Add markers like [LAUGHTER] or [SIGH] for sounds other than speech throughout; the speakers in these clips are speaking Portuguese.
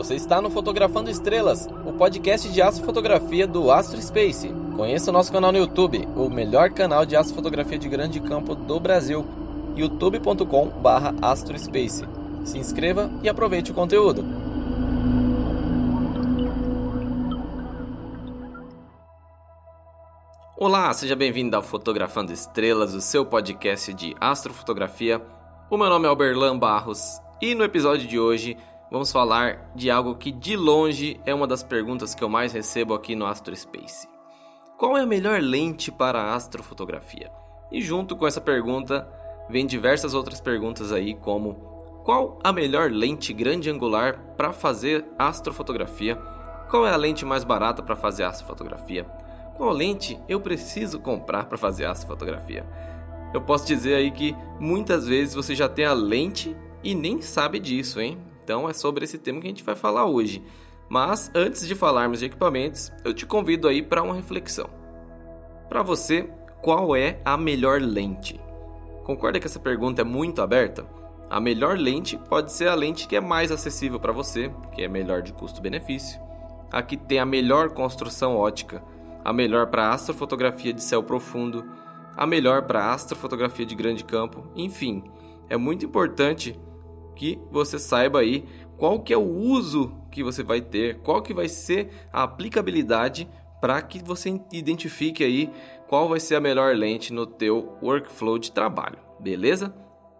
Você está no Fotografando Estrelas, o podcast de astrofotografia do Astro Space. Conheça o nosso canal no YouTube, o melhor canal de astrofotografia de grande campo do Brasil, youtube.com/astrospace. Se inscreva e aproveite o conteúdo. Olá, seja bem-vindo ao Fotografando Estrelas, o seu podcast de astrofotografia. O meu nome é Alberlan Barros e no episódio de hoje vamos falar de algo que de longe é uma das perguntas que eu mais recebo aqui no Astro Space. Qual é a melhor lente para astrofotografia? E junto com essa pergunta vem diversas outras perguntas aí como qual a melhor lente grande angular para fazer astrofotografia? Qual é a lente mais barata para fazer astrofotografia? Qual lente eu preciso comprar para fazer astrofotografia? Eu posso dizer aí que muitas vezes você já tem a lente e nem sabe disso, hein? Então é sobre esse tema que a gente vai falar hoje. Mas antes de falarmos de equipamentos, eu te convido aí para uma reflexão. Para você, qual é a melhor lente? Concorda que essa pergunta é muito aberta? A melhor lente pode ser a lente que é mais acessível para você, que é melhor de custo-benefício, a que tem a melhor construção ótica, a melhor para astrofotografia de céu profundo, a melhor para astrofotografia de grande campo, enfim, é muito importante que você saiba aí qual que é o uso que você vai ter, qual que vai ser a aplicabilidade para que você identifique aí qual vai ser a melhor lente no teu workflow de trabalho, beleza?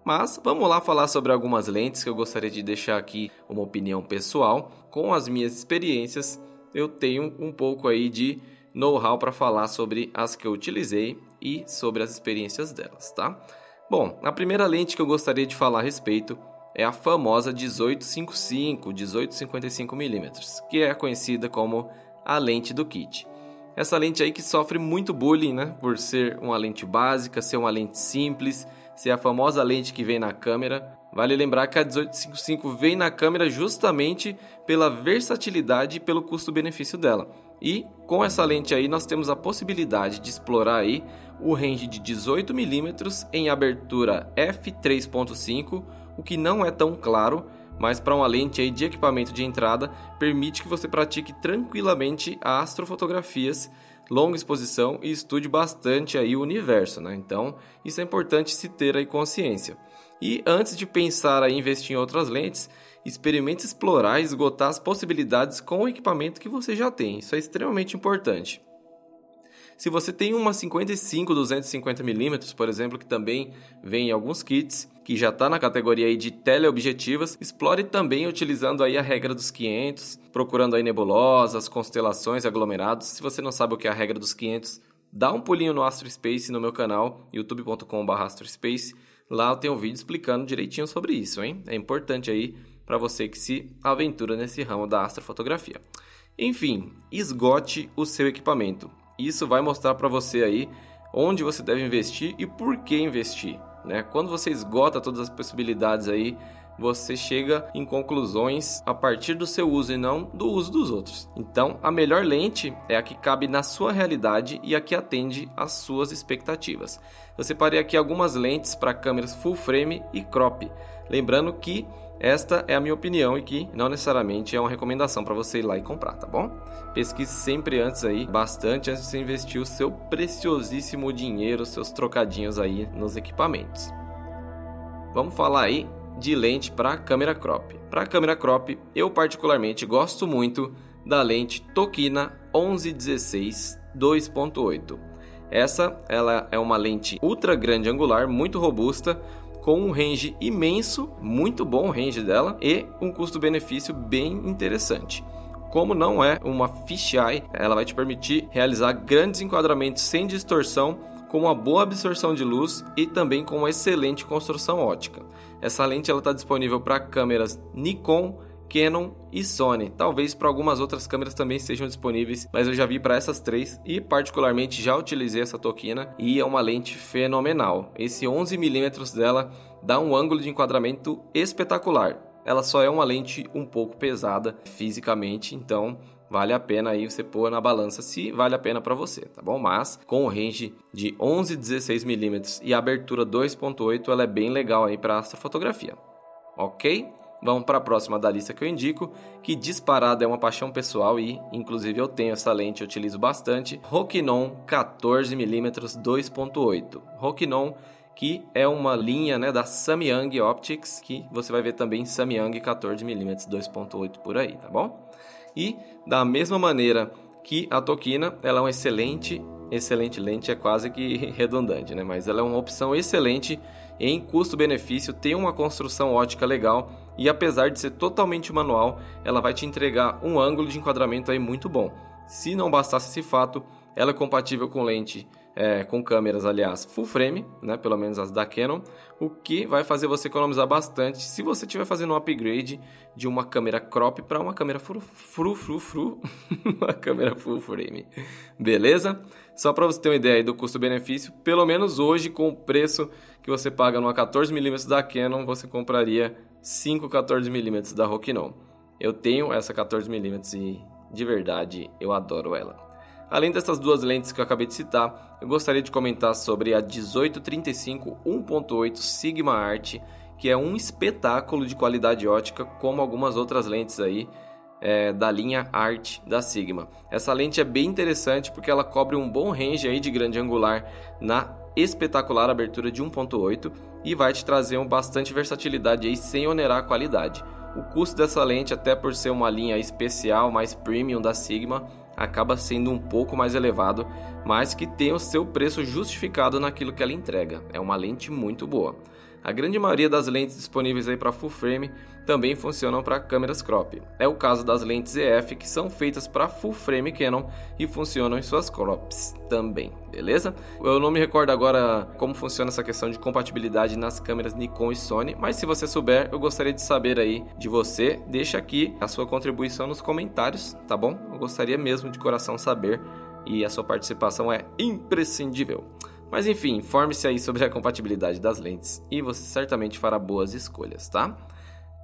Mas vamos lá falar sobre algumas lentes que eu gostaria de deixar aqui uma opinião pessoal. Com as minhas experiências, eu tenho um pouco aí de know-how para falar sobre as que eu utilizei e sobre as experiências delas, tá? Bom, a primeira lente que eu gostaria de falar a respeito é a famosa 1855, 1855mm, que é conhecida como a lente do kit. Essa lente aí que sofre muito bullying, né? Por ser uma lente básica, ser uma lente simples, ser a famosa lente que vem na câmera. Vale lembrar que a 1855 vem na câmera justamente pela versatilidade e pelo custo-benefício dela. E com essa lente aí nós temos a possibilidade de explorar aí o range de 18mm em abertura f3.5 o que não é tão claro, mas para uma lente aí de equipamento de entrada permite que você pratique tranquilamente astrofotografias, longa exposição e estude bastante aí o universo, né? Então, isso é importante se ter aí consciência. E antes de pensar em investir em outras lentes, experimente explorar e esgotar as possibilidades com o equipamento que você já tem. Isso é extremamente importante. Se você tem uma 55 250mm, por exemplo, que também vem em alguns kits, que já está na categoria aí de teleobjetivas, explore também utilizando aí a regra dos 500, procurando aí nebulosas, constelações, aglomerados. Se você não sabe o que é a regra dos 500, dá um pulinho no AstroSpace no meu canal, youtube.com/astrospace. Lá eu tenho um vídeo explicando direitinho sobre isso, hein? É importante aí para você que se aventura nesse ramo da astrofotografia. Enfim, esgote o seu equipamento. Isso vai mostrar para você aí onde você deve investir e por que investir. Né? Quando você esgota todas as possibilidades aí, você chega em conclusões a partir do seu uso e não do uso dos outros. Então, a melhor lente é a que cabe na sua realidade e a que atende às suas expectativas. Eu separei aqui algumas lentes para câmeras full frame e crop, lembrando que esta é a minha opinião e que não necessariamente é uma recomendação para você ir lá e comprar, tá bom? Pesquise sempre antes aí, bastante antes de você investir o seu preciosíssimo dinheiro, seus trocadinhos aí nos equipamentos. Vamos falar aí de lente para câmera crop. Para câmera crop, eu particularmente gosto muito da lente Tokina 1116 2.8. Essa ela é uma lente ultra grande angular, muito robusta, com um range imenso, muito bom o range dela e um custo-benefício bem interessante. Como não é uma fisheye, ela vai te permitir realizar grandes enquadramentos sem distorção, com uma boa absorção de luz e também com uma excelente construção ótica. Essa lente está disponível para câmeras Nikon, Canon e Sony. Talvez para algumas outras câmeras também sejam disponíveis, mas eu já vi para essas três e particularmente já utilizei essa Tokina e é uma lente fenomenal. Esse 11mm dela dá um ângulo de enquadramento espetacular. Ela só é uma lente um pouco pesada fisicamente, então vale a pena aí você pôr na balança se vale a pena para você, tá bom? Mas com o range de 11 16 mm e abertura 2.8, ela é bem legal aí para astrofotografia. OK? Vamos para a próxima da lista que eu indico, que disparada é uma paixão pessoal e, inclusive, eu tenho essa lente, eu utilizo bastante. Rokinon 14mm 2.8. Rokinon que é uma linha né, da Samyang Optics, que você vai ver também Samyang 14mm 2.8 por aí, tá bom? E da mesma maneira que a Tokina, ela é uma excelente, excelente lente, é quase que [LAUGHS] redundante, né? Mas ela é uma opção excelente em custo-benefício, tem uma construção ótica legal e apesar de ser totalmente manual, ela vai te entregar um ângulo de enquadramento aí muito bom. Se não bastasse esse fato, ela é compatível com lente é, com câmeras, aliás, full frame, né, pelo menos as da Canon, o que vai fazer você economizar bastante se você estiver fazendo um upgrade de uma câmera crop para uma câmera fru, fru, fru, fru [LAUGHS] uma câmera full frame. Beleza? Só para você ter uma ideia do custo-benefício, pelo menos hoje com o preço que você paga numa 14mm da Canon, você compraria 5 14mm da Rokinon. Eu tenho essa 14mm e de verdade eu adoro ela. Além dessas duas lentes que eu acabei de citar, eu gostaria de comentar sobre a 1835 1.8 Sigma Art, que é um espetáculo de qualidade ótica, como algumas outras lentes aí é, da linha Art da Sigma. Essa lente é bem interessante porque ela cobre um bom range aí de grande angular na espetacular abertura de 1.8 e vai te trazer um bastante versatilidade aí sem onerar a qualidade. O custo dessa lente, até por ser uma linha especial, mais premium da Sigma, acaba sendo um pouco mais elevado, mas que tem o seu preço justificado naquilo que ela entrega. É uma lente muito boa. A grande maioria das lentes disponíveis aí para full frame também funcionam para câmeras crop. É o caso das lentes EF que são feitas para full frame Canon e funcionam em suas crops também, beleza? Eu não me recordo agora como funciona essa questão de compatibilidade nas câmeras Nikon e Sony, mas se você souber, eu gostaria de saber aí de você. Deixa aqui a sua contribuição nos comentários, tá bom? Eu gostaria mesmo de coração saber e a sua participação é imprescindível. Mas enfim, informe-se aí sobre a compatibilidade das lentes e você certamente fará boas escolhas, tá?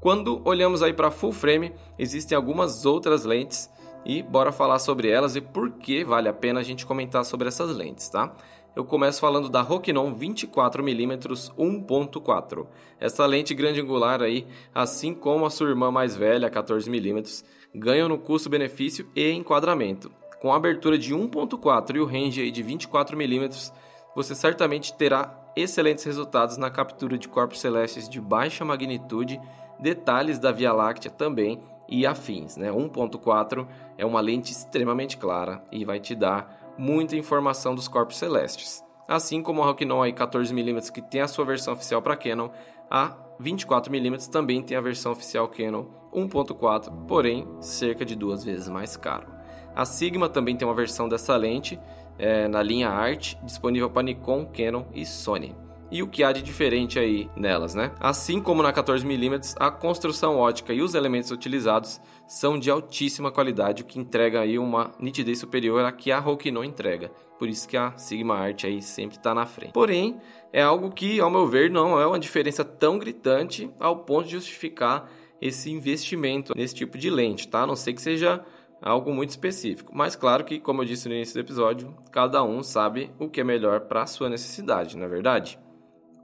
Quando olhamos aí para full frame, existem algumas outras lentes e bora falar sobre elas e por que vale a pena a gente comentar sobre essas lentes, tá? Eu começo falando da Rokinon 24mm 1.4. Essa lente grande angular aí, assim como a sua irmã mais velha, 14mm, ganham no custo-benefício e enquadramento. Com a abertura de 1.4 e o range aí de 24mm, você certamente terá excelentes resultados na captura de corpos celestes de baixa magnitude, detalhes da Via Láctea também e afins. Né? 1.4 é uma lente extremamente clara e vai te dar muita informação dos corpos celestes. Assim como a Rokinon 14mm que tem a sua versão oficial para Canon, a 24mm também tem a versão oficial Canon 1.4, porém cerca de duas vezes mais caro. A Sigma também tem uma versão dessa lente é, na linha Art, disponível para Nikon, Canon e Sony. E o que há de diferente aí nelas, né? Assim como na 14mm, a construção ótica e os elementos utilizados são de altíssima qualidade, o que entrega aí uma nitidez superior à que a Rokinon entrega. Por isso que a Sigma Art aí sempre está na frente. Porém, é algo que, ao meu ver, não é uma diferença tão gritante ao ponto de justificar esse investimento nesse tipo de lente, tá? A não sei que seja algo muito específico. Mas claro que, como eu disse no início do episódio, cada um sabe o que é melhor para a sua necessidade, não é verdade?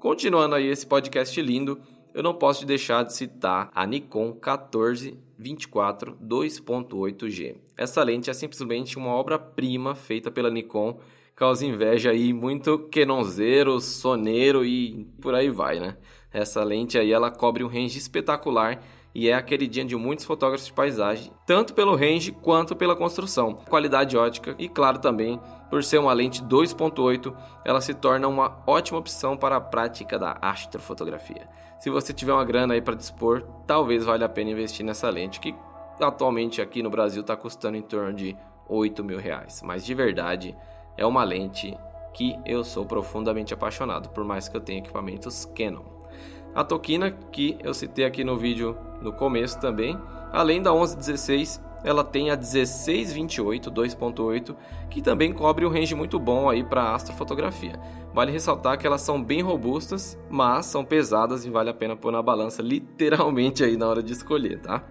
Continuando aí esse podcast lindo, eu não posso deixar de citar a Nikon 1424 2.8G. Essa lente é simplesmente uma obra-prima feita pela Nikon, causa inveja aí muito quenonzeiro, soneiro e por aí vai, né? Essa lente aí ela cobre um range espetacular e é a queridinha de muitos fotógrafos de paisagem, tanto pelo range quanto pela construção, qualidade ótica e, claro, também por ser uma lente 2.8, ela se torna uma ótima opção para a prática da astrofotografia. Se você tiver uma grana aí para dispor, talvez valha a pena investir nessa lente que atualmente aqui no Brasil está custando em torno de 8 mil reais. Mas de verdade é uma lente que eu sou profundamente apaixonado, por mais que eu tenha equipamentos Canon. A Tokina, que eu citei aqui no vídeo no começo também. Além da 1116, ela tem a 1628 2.8, que também cobre um range muito bom aí para astrofotografia. Vale ressaltar que elas são bem robustas, mas são pesadas e vale a pena pôr na balança [LAUGHS] literalmente aí na hora de escolher, tá?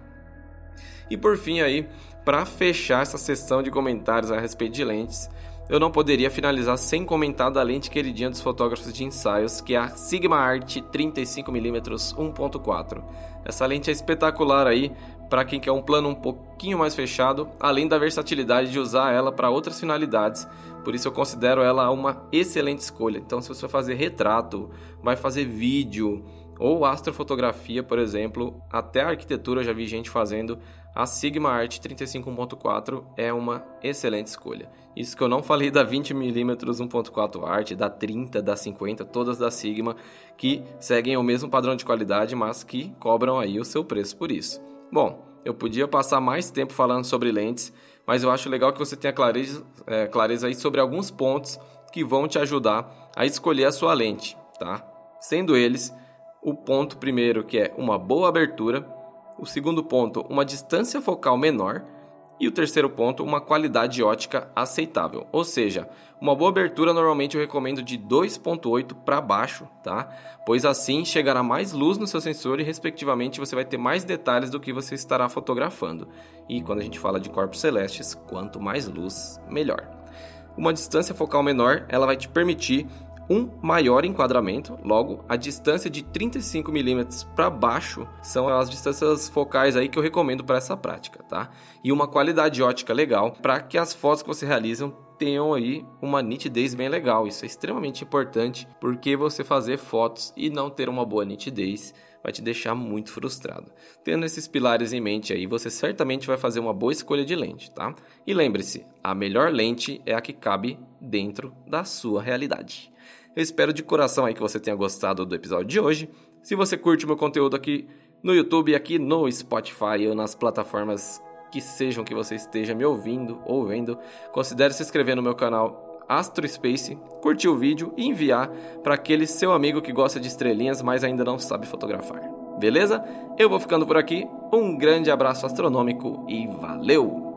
E por fim aí, para fechar essa sessão de comentários a respeito de lentes, eu não poderia finalizar sem comentar da lente queridinha dos fotógrafos de ensaios, que é a Sigma Art 35mm 1.4. Essa lente é espetacular aí para quem quer um plano um pouquinho mais fechado, além da versatilidade de usar ela para outras finalidades. Por isso eu considero ela uma excelente escolha. Então, se você vai fazer retrato, vai fazer vídeo ou astrofotografia, por exemplo, até a arquitetura eu já vi gente fazendo. A Sigma Art 35.4 é uma excelente escolha. Isso que eu não falei da 20mm 1.4 Art, da 30, da 50, todas da Sigma, que seguem o mesmo padrão de qualidade, mas que cobram aí o seu preço por isso. Bom, eu podia passar mais tempo falando sobre lentes, mas eu acho legal que você tenha clareza, é, clareza aí sobre alguns pontos que vão te ajudar a escolher a sua lente, tá? Sendo eles o ponto primeiro que é uma boa abertura, o segundo ponto, uma distância focal menor e o terceiro ponto, uma qualidade ótica aceitável. Ou seja, uma boa abertura normalmente eu recomendo de 2.8 para baixo, tá? Pois assim chegará mais luz no seu sensor e respectivamente você vai ter mais detalhes do que você estará fotografando. E quando a gente fala de corpos celestes, quanto mais luz, melhor. Uma distância focal menor, ela vai te permitir um maior enquadramento, logo a distância de 35 mm para baixo são as distâncias focais aí que eu recomendo para essa prática, tá? E uma qualidade ótica legal para que as fotos que você realiza tenham aí uma nitidez bem legal. Isso é extremamente importante porque você fazer fotos e não ter uma boa nitidez vai te deixar muito frustrado. Tendo esses pilares em mente aí, você certamente vai fazer uma boa escolha de lente, tá? E lembre-se, a melhor lente é a que cabe dentro da sua realidade. Eu espero de coração aí que você tenha gostado do episódio de hoje. Se você curte meu conteúdo aqui no YouTube, aqui no Spotify ou nas plataformas que sejam que você esteja me ouvindo ou vendo, considere se inscrever no meu canal Astro Space, curtir o vídeo e enviar para aquele seu amigo que gosta de estrelinhas, mas ainda não sabe fotografar. Beleza? Eu vou ficando por aqui. Um grande abraço astronômico e valeu!